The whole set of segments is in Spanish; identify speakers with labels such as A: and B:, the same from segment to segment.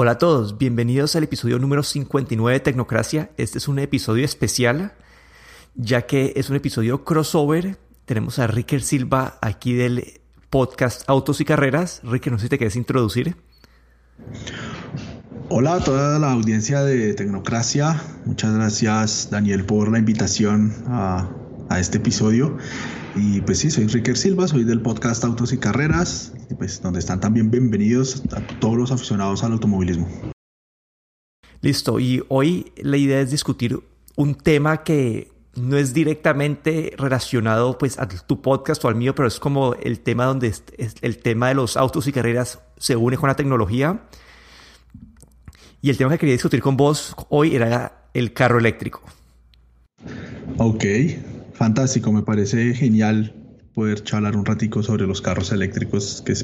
A: Hola a todos, bienvenidos al episodio número 59 de Tecnocracia. Este es un episodio especial, ya que es un episodio crossover. Tenemos a Ricker Silva aquí del podcast Autos y Carreras. Ricker, no sé si te quieres introducir.
B: Hola a toda la audiencia de Tecnocracia. Muchas gracias, Daniel, por la invitación a, a este episodio. Y pues sí, soy Ricker Silva, soy del podcast Autos y Carreras, y pues donde están también bienvenidos a todos los aficionados al automovilismo.
A: Listo, y hoy la idea es discutir un tema que no es directamente relacionado pues a tu podcast o al mío, pero es como el tema donde el tema de los autos y carreras se une con la tecnología. Y el tema que quería discutir con vos hoy era el carro eléctrico.
B: Ok, fantástico, me parece genial poder charlar un ratico sobre los carros eléctricos que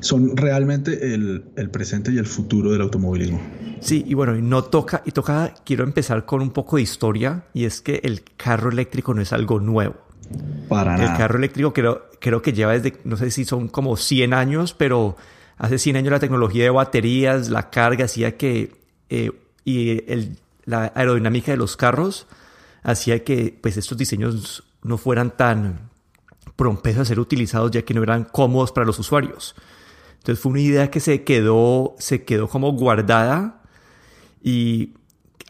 B: son realmente el, presente y el futuro del automovilismo.
A: Sí, y bueno, y no toca, y toca, quiero empezar con un poco de historia, y es que el carro eléctrico no es algo nuevo.
B: Para
A: nada. El carro eléctrico creo, creo que lleva desde, no sé si son como 100 años, pero hace 100 años la tecnología de baterías, la carga, hacía que, eh, y la aerodinámica de los carros hacía que pues estos diseños no fueran tan propensos a ser utilizados ya que no eran cómodos para los usuarios. Entonces fue una idea que se quedó, se quedó como guardada y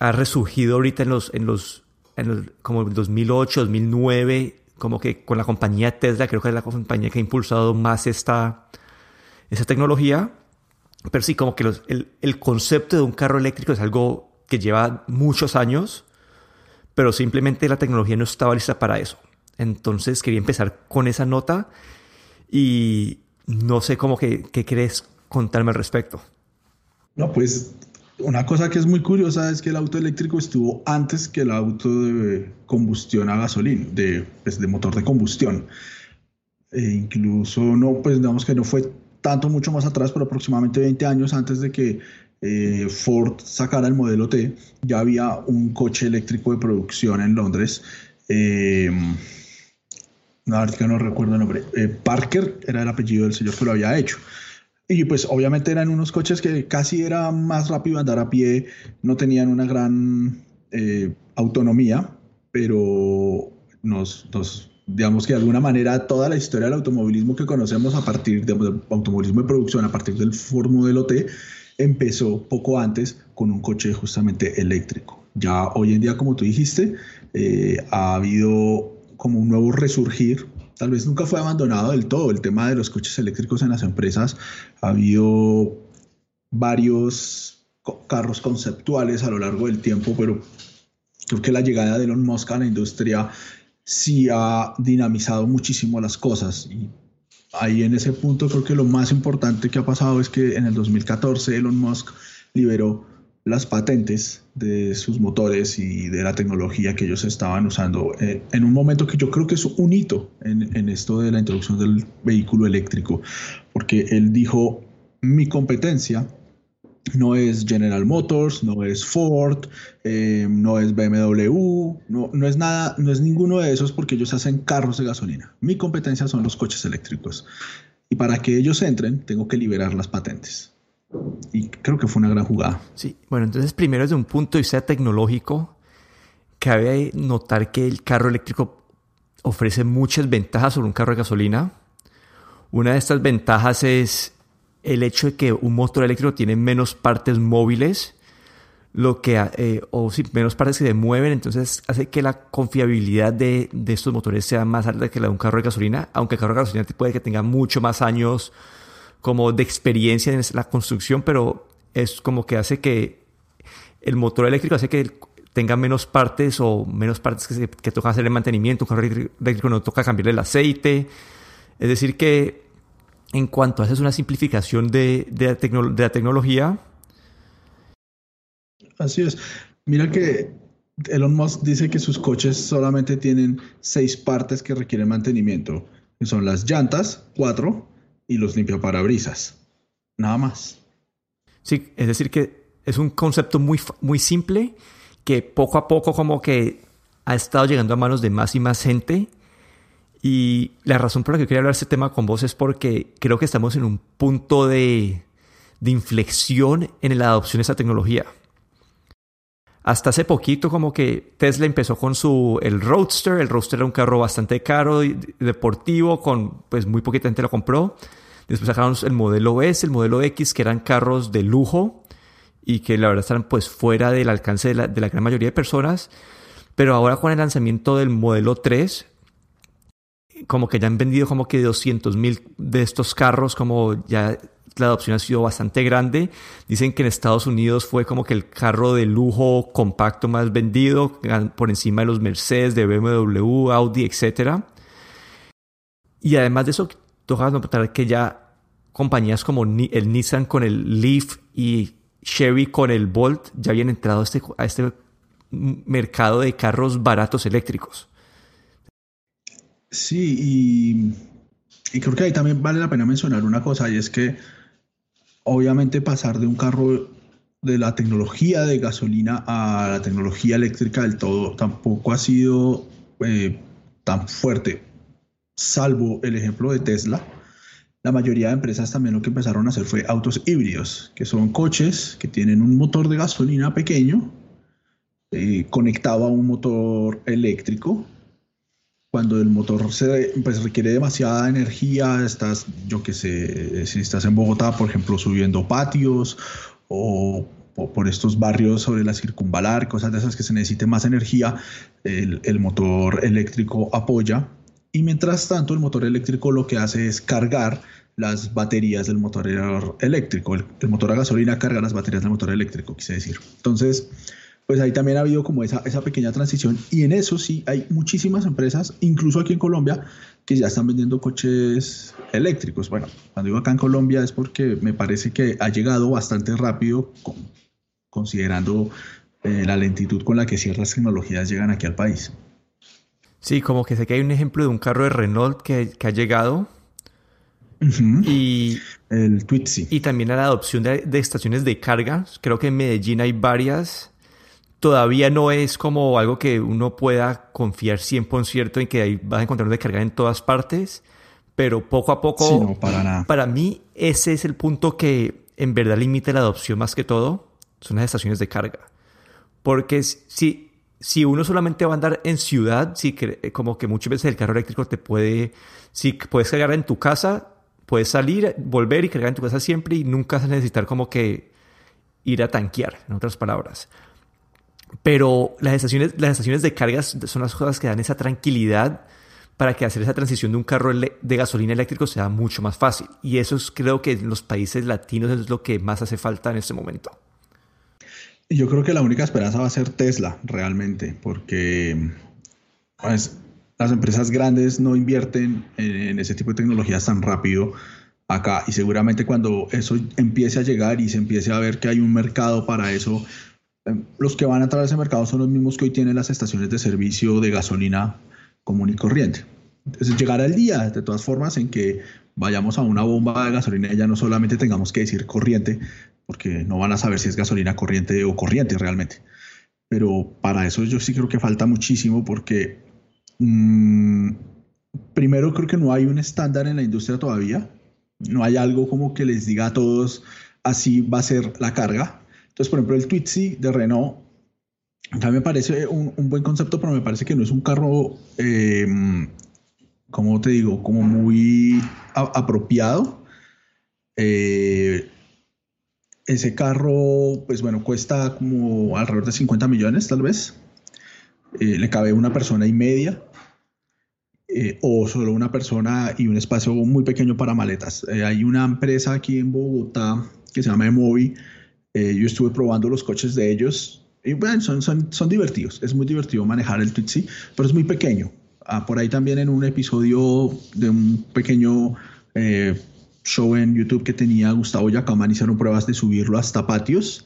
A: ha resurgido ahorita en los, en los, en como en 2008, 2009, como que con la compañía Tesla, creo que es la compañía que ha impulsado más esta, esa tecnología. Pero sí, como que el, el concepto de un carro eléctrico es algo que lleva muchos años pero simplemente la tecnología no estaba lista para eso. Entonces quería empezar con esa nota y no sé cómo que, qué querés contarme al respecto.
B: No, pues una cosa que es muy curiosa es que el auto eléctrico estuvo antes que el auto de combustión a gasolina, de, pues, de motor de combustión. E incluso no, pues digamos que no fue tanto mucho más atrás, pero aproximadamente 20 años antes de que eh, Ford sacara el modelo T, ya había un coche eléctrico de producción en Londres. Eh, no, no recuerdo el nombre. Eh, Parker era el apellido del señor que lo había hecho. Y pues obviamente eran unos coches que casi era más rápido andar a pie, no tenían una gran eh, autonomía, pero nos, nos, digamos que de alguna manera toda la historia del automovilismo que conocemos a partir del automovilismo de producción, a partir del Ford Modelo T, empezó poco antes con un coche justamente eléctrico. Ya hoy en día, como tú dijiste, eh, ha habido como un nuevo resurgir. Tal vez nunca fue abandonado del todo el tema de los coches eléctricos en las empresas. Ha habido varios carros conceptuales a lo largo del tiempo, pero creo que la llegada de Elon Musk a la industria sí ha dinamizado muchísimo las cosas ahí en ese punto creo que lo más importante que ha pasado es que en el 2014 Elon Musk liberó las patentes de sus motores y de la tecnología que ellos estaban usando. Eh, en un momento que yo creo que es un hito en, en esto de la introducción del vehículo eléctrico, porque él dijo, mi competencia no es General Motors, no es Ford, eh, no es BMW, no, no, es nada, no es ninguno de esos porque ellos hacen carros de gasolina. Mi competencia son los coches eléctricos. Y para que ellos entren, tengo que liberar las patentes. Y creo que fue una gran jugada.
A: Sí, bueno, entonces primero desde un punto de vista tecnológico, cabe notar que el carro eléctrico ofrece muchas ventajas sobre un carro de gasolina. Una de estas ventajas es el hecho de que un motor eléctrico tiene menos partes móviles, lo que, eh, o menos partes que se mueven, entonces hace que la confiabilidad de, de, estos motores sea más alta que la de un carro de gasolina, aunque el carro de gasolina puede que tenga mucho más años como de experiencia en la construcción, pero es como que hace que el motor eléctrico hace que tenga menos partes o menos partes que, que toca hacer el mantenimiento, un carro eléctrico no toca cambiar el aceite, es decir que en cuanto haces una simplificación de, de, la tecnología.
B: Así es. Mira que Elon Musk dice que sus coches solamente tienen seis partes que requieren mantenimiento, que son las llantas, cuatro, y los limpiaparabrisas. Nada más.
A: Sí, es decir que es un concepto muy, muy simple que poco a poco como que ha estado llegando a manos de más y más gente y la razón por la que quería hablar este tema con vos es porque creo que estamos en un punto de, de inflexión en la adopción de esa tecnología. Hasta hace poquito como que Tesla empezó con su el Roadster, el Roadster era un carro bastante caro deportivo con pues muy poquita gente lo compró. Después sacaron el modelo S, el modelo X que eran carros de lujo y que la verdad están pues fuera del alcance de la, de la gran mayoría de personas. Pero ahora con el lanzamiento del modelo 3 como que ya han vendido como que 200 mil de estos carros, como ya la adopción ha sido bastante grande. Dicen que en Estados Unidos fue como que el carro de lujo compacto más vendido, por encima de los Mercedes, de BMW, Audi, etc. Y además de eso, toca notar que ya compañías como el Nissan con el Leaf y Chevy con el Bolt ya habían entrado a este, a este mercado de carros baratos eléctricos.
B: Sí, y, creo que ahí también vale la pena mencionar una cosa, y es que obviamente pasar de un carro de la tecnología de gasolina a la tecnología eléctrica del todo tampoco ha sido eh, tan fuerte, salvo el ejemplo de Tesla. La mayoría de empresas también lo que empezaron a hacer fue autos híbridos, que son coches que tienen un motor de gasolina pequeño eh, conectado a un motor eléctrico cuando el motor se, pues, requiere demasiada energía, estás, yo que sé, si estás en Bogotá, por ejemplo, subiendo patios o, por estos barrios sobre la circunvalar, cosas de esas que se necesite más energía, el, el motor eléctrico apoya. Y mientras tanto, el motor eléctrico lo que hace es cargar las baterías del motor eléctrico. El, el motor a gasolina carga las baterías del motor eléctrico, quise decir. Entonces, pues ahí también ha habido como esa, esa pequeña transición y en eso sí hay muchísimas empresas, incluso aquí en Colombia, que ya están vendiendo coches eléctricos. Bueno, cuando digo acá en Colombia es porque me parece que ha llegado bastante rápido considerando eh, la lentitud con la que ciertas tecnologías llegan aquí al país.
A: Sí, como que sé que hay un ejemplo de un carro de Renault que, que ha llegado y
B: el Twitzy.
A: Y también a la adopción de, de, estaciones de carga. Creo que en Medellín hay varias todavía no es como algo que uno pueda confiar 100% en que ahí vas a encontrar de cargar en todas partes, pero poco a poco,
B: para,
A: para mí ese es el punto que en verdad limita la adopción más que todo, son las estaciones de carga. Porque si, si uno solamente va a andar en ciudad, si como que muchas veces el carro eléctrico te puede, si puedes cargar en tu casa, puedes salir, volver y cargar en tu casa siempre y nunca vas a necesitar como que ir a tanquear, en otras palabras. Pero las estaciones, las estaciones de cargas son las cosas que dan esa tranquilidad para que hacer esa transición de un carro de gasolina eléctrico sea mucho más fácil. Y eso es, creo que en los países latinos es lo que más hace falta en este momento.
B: Yo creo que la única esperanza va a ser Tesla, realmente, porque pues, las empresas grandes no invierten en ese tipo de tecnologías tan rápido acá. Y seguramente cuando eso empiece a llegar y se empiece a ver que hay un mercado para eso, los que van a entrar a ese mercado son los mismos que hoy tienen las estaciones de servicio de gasolina común y corriente. Entonces llegará el día, de todas formas, en que vayamos a una bomba de gasolina y ya no solamente tengamos que decir corriente, porque no van a saber si es gasolina corriente o corriente realmente. Pero para eso yo sí creo que falta muchísimo porque mm, primero creo que no hay un estándar en la industria todavía. No hay algo como que les diga a todos así va a ser la carga. Entonces, por ejemplo, el Twitzy de Renault, acá me parece un, buen concepto, pero me parece que no es un carro, eh, como te digo, como muy apropiado. Eh, ese carro, pues bueno, cuesta como alrededor de 50 millones tal vez. Eh, le cabe una persona y media. o solo una persona y un espacio muy pequeño para maletas. hay una empresa aquí en Bogotá que se llama Emovi, eh, yo estuve probando los coches de ellos y bueno, son, son, son divertidos. Es muy divertido manejar el Twitzy, pero es muy pequeño. Ah, por ahí también en un episodio de un pequeño eh, show en YouTube que tenía Gustavo Yacamán, hicieron pruebas de subirlo hasta patios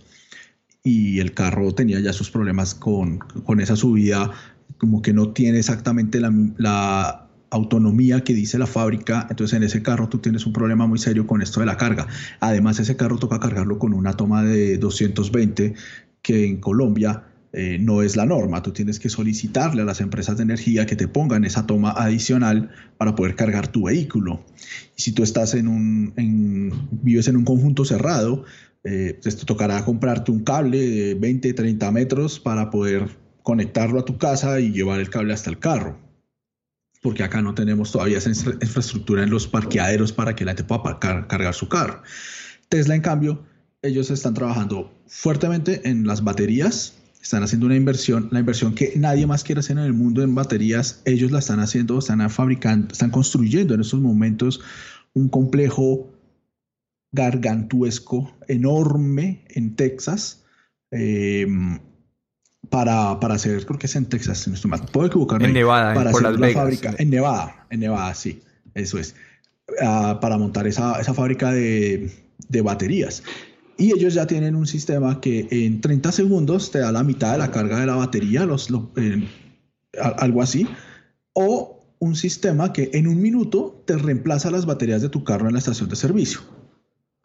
B: y el carro tenía ya sus problemas con, con esa subida, como que no tiene exactamente la autonomía que dice la fábrica, entonces en ese carro tú tienes un problema muy serio con esto de la carga. Además, ese carro toca cargarlo con una toma de 220 que en Colombia eh, no es la norma. Tú tienes que solicitarle a las empresas de energía que te pongan esa toma adicional para poder cargar tu vehículo. Y si tú estás en un, vives en un conjunto cerrado, eh, pues te tocará comprarte un cable de 20, 30 metros para poder conectarlo a tu casa y llevar el cable hasta el carro. Porque acá no tenemos todavía esa infraestructura en los parqueaderos para que la gente pueda cargar su carro. Tesla, en cambio, ellos están trabajando fuertemente en las baterías están haciendo una inversión, la inversión que nadie más quiere hacer en el mundo en baterías, ellos la están haciendo, están fabricando, están construyendo en estos momentos un complejo gargantuesco, enorme en Texas, em, para, para, hacer, creo que es en Texas, no estoy mal, puedo equivocarme.
A: En Nevada,
B: para hacer la fábrica, en Nevada, en Nevada, sí, eso es, ah, para montar esa, esa fábrica de, de baterías. Y ellos ya tienen un sistema que en 30 segundos te da la mitad de la carga de la batería, los, algo así. O un sistema que en un minuto te reemplaza las baterías de tu carro en la estación de servicio.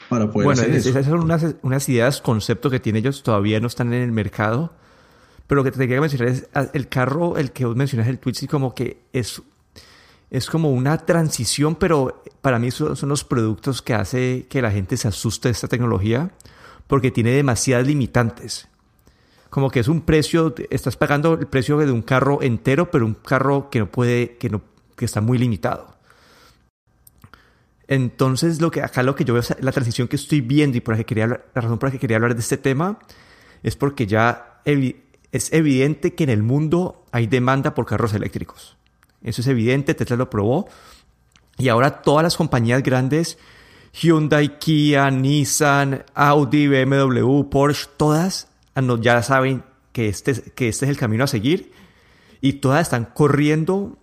B: Para poder
A: bueno,
B: hacer eso.
A: esas son unas, unas, ideas, concepto que tienen ellos, todavía no están en el mercado. Pero lo que te quería mencionar es ah, el carro, el que vos mencionas, el Twitch, como que es, es como una transición, pero para mí son, son los productos que hace que la gente se asuste de esta tecnología porque tiene demasiadas limitantes. Como que es un precio, estás pagando el precio de un carro entero, pero un carro que no puede, que no, que está muy limitado. Entonces, lo que acá lo que yo veo, la transición que estoy viendo y por la, que quería la razón por la que quería hablar de este tema es porque ya es evidente que en el mundo hay demanda por carros eléctricos. Eso es evidente, Tesla lo probó. Y ahora todas las compañías grandes Hyundai, Kia, Nissan, Audi, BMW, Porsche, todas ya saben que este, que este es el camino a seguir y todas están corriendo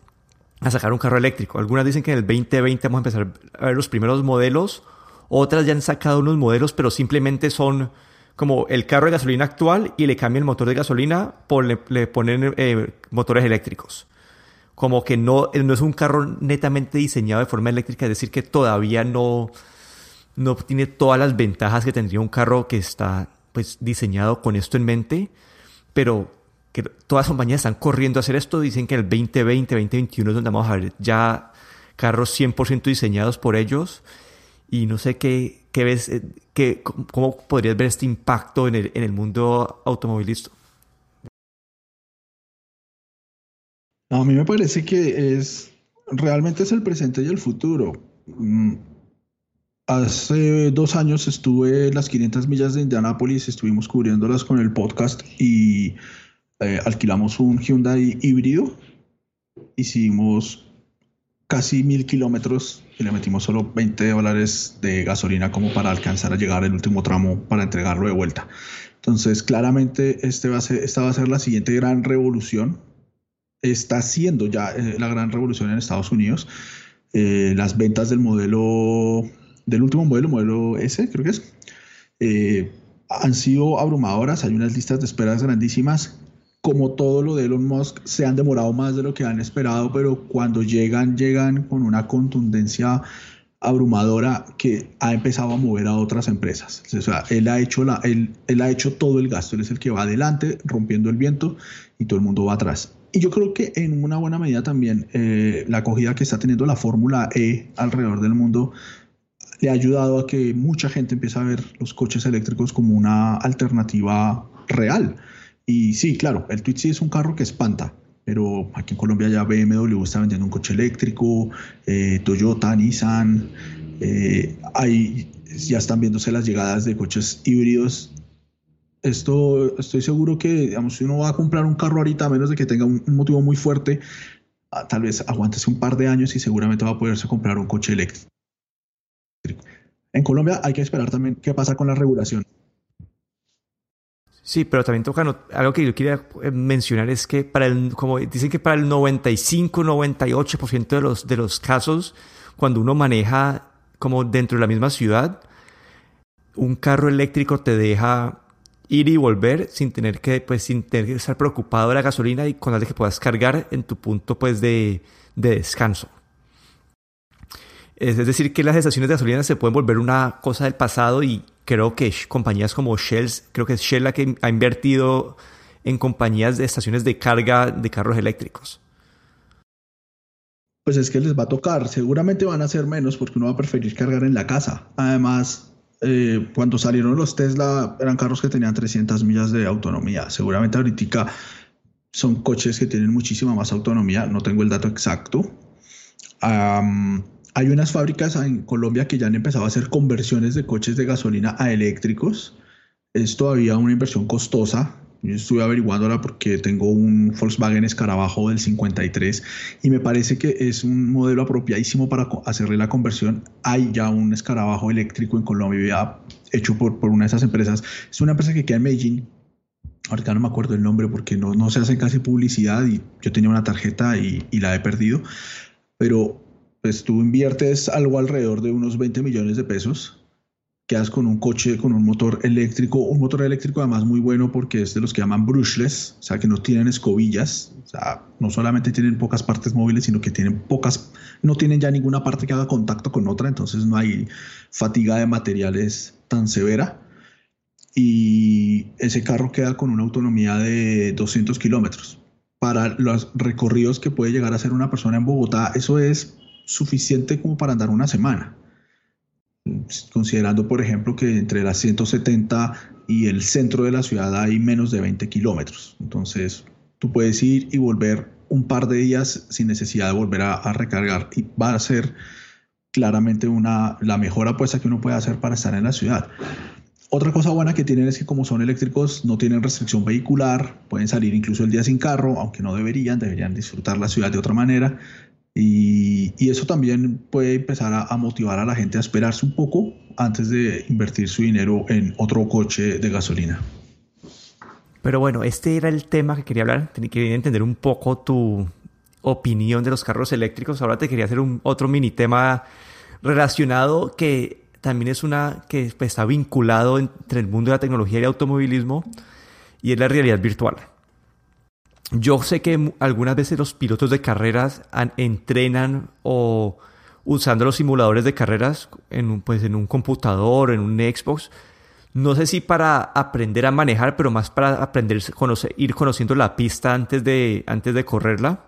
A: a sacar un carro eléctrico. Algunas dicen que en el 2020 vamos a empezar a ver los primeros modelos, otras ya han sacado unos modelos, pero simplemente son como el carro de gasolina actual y le cambian el motor de gasolina, por, le, ponen eh, motores eléctricos. Como que no, no es un carro netamente diseñado de forma eléctrica, es decir, que todavía no, no tiene todas las ventajas que tendría un carro que está pues diseñado con esto en mente, pero que todas las compañías están corriendo a hacer esto, dicen que el 2020, 2021 es donde vamos a ver ya carros 100% diseñados por ellos y no sé qué, qué ves, eh, qué, cómo podrías ver este impacto en el, en el mundo automovilista.
B: a mí me parece que es realmente es el presente y el futuro. Mm, Hace dos años estuve en las 500 millas de Indianápolis, estuvimos cubriéndolas con el podcast y eh, alquilamos un Hyundai híbrido. Hicimos casi mil kilómetros y le metimos solo 20 dólares de gasolina como para alcanzar a llegar al último tramo para entregarlo de vuelta. Entonces, claramente, este va a ser, esta va a ser la siguiente gran revolución. Está siendo ya eh, la gran revolución en Estados Unidos. Eh, las ventas del modelo del último modelo, modelo S, creo que es, eh, han sido abrumadoras. Hay unas listas de esperas grandísimas. Como todo lo de Elon Musk, se han demorado más de lo que han esperado, pero cuando llegan, llegan con una contundencia abrumadora que ha empezado a mover a otras empresas. O sea, él ha hecho, la, él, él ha hecho todo el gasto, él es el que va adelante, rompiendo el viento, y todo el mundo va atrás. Y yo creo que en una buena medida también eh, la acogida que está teniendo la Fórmula E alrededor del mundo le ha ayudado a que mucha gente empiece a ver los coches eléctricos como una alternativa real. Y sí, claro, el Twitch sí es un carro que espanta, pero aquí en Colombia ya BMW está vendiendo un coche eléctrico, eh, Toyota, Nissan, eh, ya están viéndose las llegadas de coches híbridos. Esto estoy seguro que, digamos, si uno va a comprar un carro ahorita, a menos de que tenga un, un motivo muy fuerte, ah, tal vez aguántese un par de años y seguramente va a poderse comprar un coche eléctrico. En Colombia hay que esperar también qué pasa con la regulación.
A: Sí, pero también toca algo que yo quería eh, mencionar es que para el, como dicen que para el 95, 98% de los, de los casos, cuando uno maneja como dentro de la misma ciudad, un carro eléctrico te deja ir y volver sin tener que, pues, sin tener que estar preocupado de la gasolina y con la que puedas cargar en tu punto, pues, de, de descanso. Es decir, que las estaciones de gasolina se pueden volver una cosa del pasado y creo que compañías como Shell, creo que es Shell la que ha invertido en compañías de estaciones de carga de carros eléctricos?
B: Pues es que les va a tocar, seguramente van a ser menos porque uno va a preferir cargar en la casa. Además, eh, cuando salieron los Tesla eran carros que tenían 300 millas de autonomía. Seguramente ahorita son coches que tienen muchísima más autonomía, no tengo el dato exacto. Hay unas fábricas en Colombia que ya han empezado a hacer conversiones de coches de gasolina a eléctricos. Es todavía una inversión costosa, yo estuve averiguándola porque tengo un Volkswagen Escarabajo del 53 y me parece que es un modelo apropiadísimo para hacerle la conversión. Hay ya un Escarabajo eléctrico en Colombia hecho por, por una de esas empresas. Es una empresa que queda en Medellín. Ahorita no me acuerdo el nombre porque no, no se hace casi publicidad y yo tenía una tarjeta y, y la he perdido. Pero pues tú inviertes algo alrededor de unos 20 millones de pesos quedas con un coche con un motor eléctrico, un motor eléctrico además muy bueno porque es de los que llaman brushless, o sea que no tienen escobillas, o sea, no solamente tienen pocas partes móviles, sino que tienen pocas, no tienen ya ninguna parte que haga contacto con otra, entonces no hay fatiga de materiales tan severa. Y ese carro queda con una autonomía de 200 kilómetros. Para los recorridos que puede llegar a hacer una persona en Bogotá, eso es suficiente como para andar una semana considerando, por ejemplo, que entre las 170 y el centro de la ciudad hay menos de 20 kilómetros. Entonces, tú puedes ir y volver un par de días sin necesidad de volver a, recargar y va a ser claramente una, la mejor apuesta que uno puede hacer para estar en la ciudad. Otra cosa buena que tienen es que como son eléctricos no tienen restricción vehicular, pueden salir incluso el día sin carro, aunque no deberían, deberían disfrutar la ciudad de otra manera. Y, eso también puede empezar a, motivar a la gente a esperarse un poco antes de invertir su dinero en otro coche de gasolina.
A: Pero bueno, este era el tema que quería hablar. Quería entender un poco tu opinión de los carros eléctricos. Ahora te quería hacer un otro mini tema relacionado que también es una que pues, está vinculado entre el mundo de la tecnología y el automovilismo y es la realidad virtual. Yo sé que algunas veces los pilotos de carreras entrenan o usando los simuladores de carreras en un, pues en un computador, en un Xbox. No sé si para aprender a manejar, pero más para aprender conocer, ir conociendo la pista antes de, antes de correrla.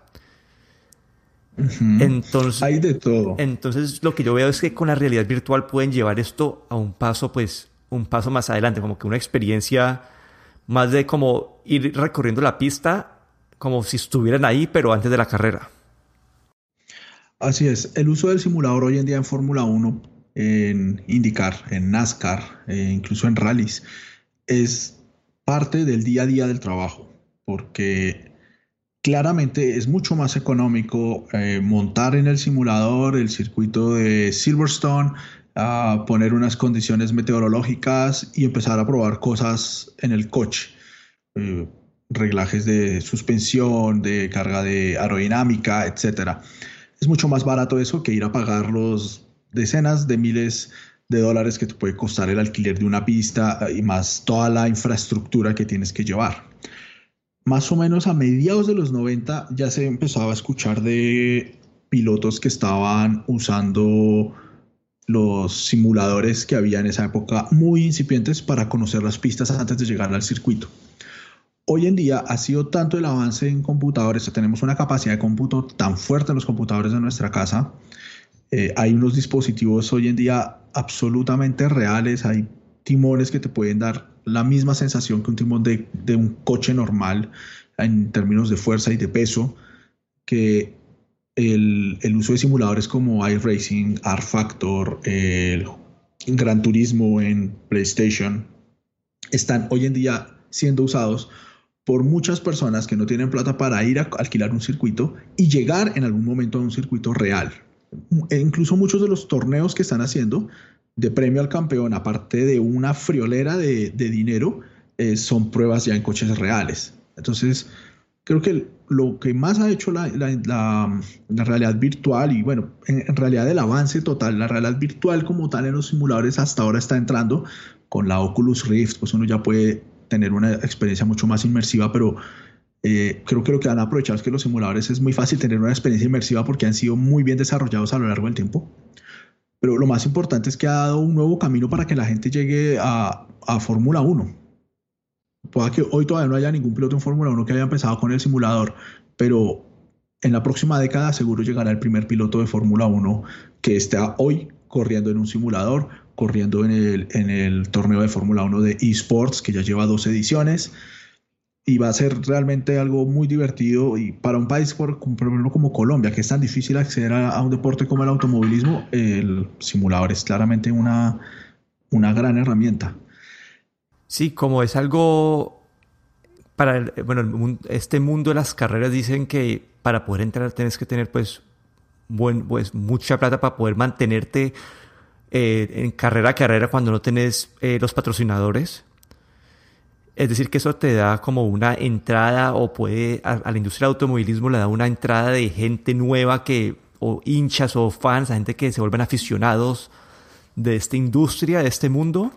B: Entonces, hay de todo.
A: Entonces, lo que yo veo es que con la realidad virtual pueden llevar esto a un paso, pues, un paso más adelante, como que una experiencia más de como ir recorriendo la pista como si estuvieran ahí, pero antes de la carrera.
B: Así es, el uso del simulador hoy en día en Fórmula 1, en IndyCar, en NASCAR, e incluso en rallies, es parte del día a día del trabajo, porque claramente es mucho más económico eh, montar en el simulador el circuito de Silverstone, a poner unas condiciones meteorológicas y empezar a probar cosas en el coche. Eh, reglajes de suspensión, de carga de aerodinámica, etc. Es mucho más barato eso que ir a pagar los decenas de miles de dólares que te puede costar el alquiler de una pista eh, y más toda la infraestructura que tienes que llevar. Más o menos a mediados de los 90 ya se empezaba a escuchar de pilotos que estaban usando los simuladores que había en esa época muy incipientes para conocer las pistas antes de llegar al circuito. Hoy en día ha sido tanto el avance en computadores, tenemos una capacidad de cómputo tan fuerte en los computadores de nuestra casa, eh, hay unos dispositivos hoy en día absolutamente reales, hay timones que te pueden dar la misma sensación que un timón de, un coche normal en términos de fuerza y de peso, que el, uso de simuladores como iRacing, R-Factor, el Gran Turismo en PlayStation, están hoy en día siendo usados por muchas personas que no tienen plata para ir a alquilar un circuito y llegar en algún momento a un circuito real. E incluso muchos de los torneos que están haciendo de premio al campeón, aparte de una friolera de, dinero, eh, son pruebas ya en coches reales. Entonces, creo que lo que más ha hecho la, realidad virtual y bueno, en, en, realidad el avance total, la realidad virtual como tal en los simuladores hasta ahora está entrando con la Oculus Rift, pues uno ya puede tener una experiencia mucho más inmersiva, pero eh, creo que lo que han aprovechado es que los simuladores es muy fácil tener una experiencia inmersiva porque han sido muy bien desarrollados a lo largo del tiempo. Pero lo más importante es que ha dado un nuevo camino para que la gente llegue a, a Fórmula 1. pueda que hoy todavía no haya ningún piloto en Fórmula 1 que haya empezado con el simulador, pero en la próxima década seguro llegará el primer piloto de Fórmula 1 que esté hoy corriendo en un simulador, corriendo en el, en el torneo de Fórmula 1 de esports, que ya lleva dos ediciones. Y va a ser realmente algo muy divertido. Y para un país, por, ejemplo, como Colombia, que es tan difícil acceder a, un deporte como el automovilismo, el simulador es claramente una, una gran herramienta.
A: Sí, como es algo para bueno, este mundo de las carreras dicen que para poder entrar tienes que tener pues, buen, pues mucha plata para poder mantenerte eh, en carrera a carrera cuando no tenés eh, los patrocinadores. Es decir, que eso te da como una entrada o puede a, la industria del automovilismo le da una entrada de gente nueva que o hinchas o fans, a gente que se vuelven aficionados de esta industria, de este mundo.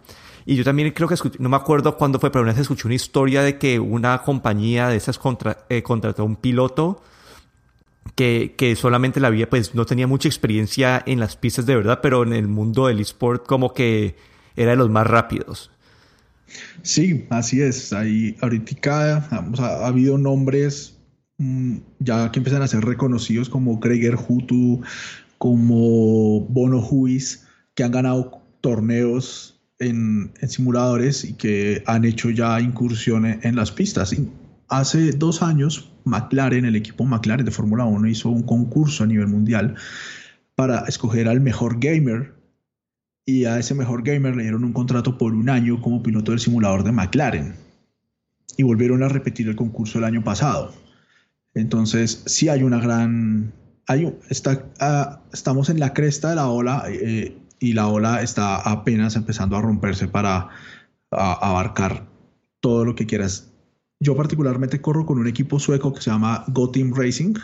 A: Y yo también creo que no me acuerdo cuándo fue, pero una vez escuché una historia de que una compañía de esas contra, eh, contrató a un piloto que, solamente la había, pues no tenía mucha experiencia en las pistas de verdad, pero en el mundo del eSport como que era de los más rápidos.
B: Sí, así es. Ahí ahorita ha, habido nombres mm, ya que empiezan a ser reconocidos como Gregor Hutu, como Bono Huis, que han ganado torneos en, simuladores y que han hecho ya incursiones en las pistas. Hace dos años, McLaren, el equipo McLaren de Fórmula 1, hizo un concurso a nivel mundial para escoger al mejor gamer y a ese mejor gamer le dieron un contrato por un año como piloto del simulador de McLaren. Y volvieron a repetir el concurso el año pasado. Entonces, sí hay una gran... Hay, está, ah, estamos en la cresta de la ola. Eh, y la ola está apenas empezando a romperse para abarcar todo lo que quieras. Yo particularmente corro con un equipo sueco que se llama Go Team Racing.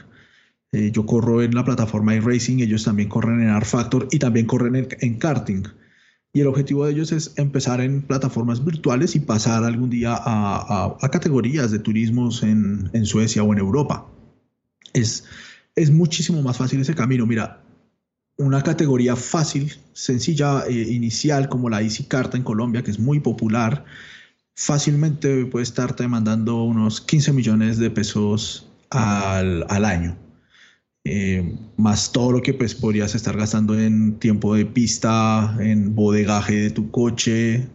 B: Eh, yo corro en la plataforma iRacing, ellos también corren en R Factor y también corren en, karting. Y el objetivo de ellos es empezar en plataformas virtuales y pasar algún día a, categorías de turismos en, en, Suecia o en Europa. Es, es muchísimo más fácil ese camino. Mira, una categoría fácil, sencilla, e inicial, como la Easy Carta en Colombia, que es muy popular, fácilmente puede estarte demandando unos 15 millones de pesos al, año. Eh, más todo lo que pues, podrías estar gastando en tiempo de pista, en bodegaje de tu coche.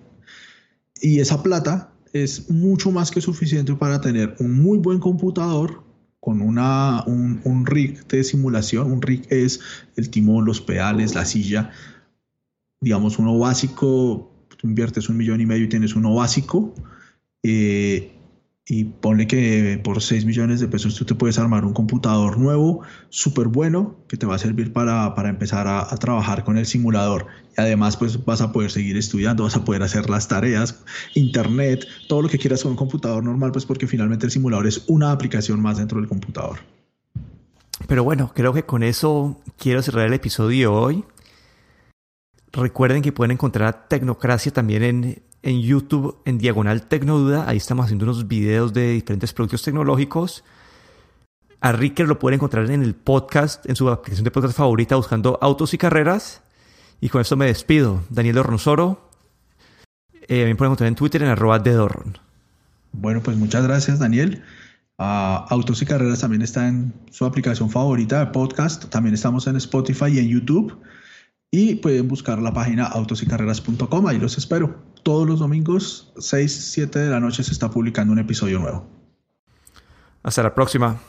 B: Y esa plata es mucho más que suficiente para tener un muy buen computador con una, un, rig de simulación. Un rig es el timón, los pedales, la silla. Digamos, uno básico, tú inviertes un millón y medio y tienes uno básico. Eh, y ponle que por 6 millones de pesos tú te puedes armar un computador nuevo, súper bueno, que te va a servir para, empezar a, trabajar con el simulador. Y además pues vas a poder seguir estudiando, vas a poder hacer las tareas, internet, todo lo que quieras con un computador normal, pues porque finalmente el simulador es una aplicación más dentro del computador.
A: Pero bueno, creo que con eso quiero cerrar el episodio hoy. Recuerden que pueden encontrar a Tecnocracia también en en YouTube en Diagonal Tecnoduda. Ahí estamos haciendo unos videos de diferentes productos tecnológicos. A Ricker lo pueden encontrar en el podcast, en su aplicación de podcast favorita, buscando autos y carreras. Y con esto me despido. Daniel Dornosoro. Eh, me pueden encontrar en Twitter en arroba de Dorron.
B: Bueno, pues muchas gracias, Daniel. Ah, autos y carreras también está en su aplicación favorita de podcast. También estamos en Spotify y en YouTube. Y pueden buscar la página autosycarreras.com. Ahí los espero todos los domingos, 6, 7 de la noche, se está publicando un episodio nuevo.
A: Hasta la próxima.